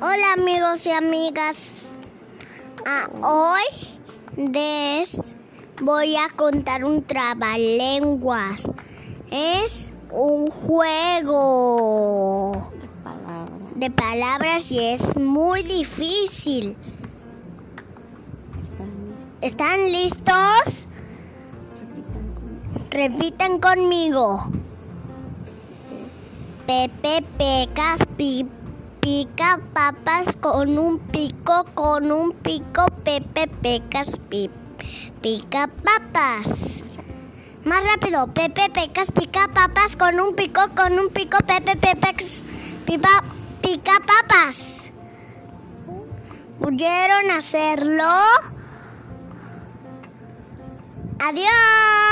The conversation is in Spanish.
Hola amigos y amigas. Ah, hoy les voy a contar un trabalenguas. Es un juego Palabra. de palabras y es muy difícil. Están listos. ¿Están listos? Repitan conmigo. Pepe pecas pi- pica papas con un pico, con un pico. Pepe pecas pi- pica papas. Más rápido. Pepe pecas pica papas con un pico, con un pico. Pepe pecas pipa, pica papas. ¿Pudieron hacerlo? Adiós.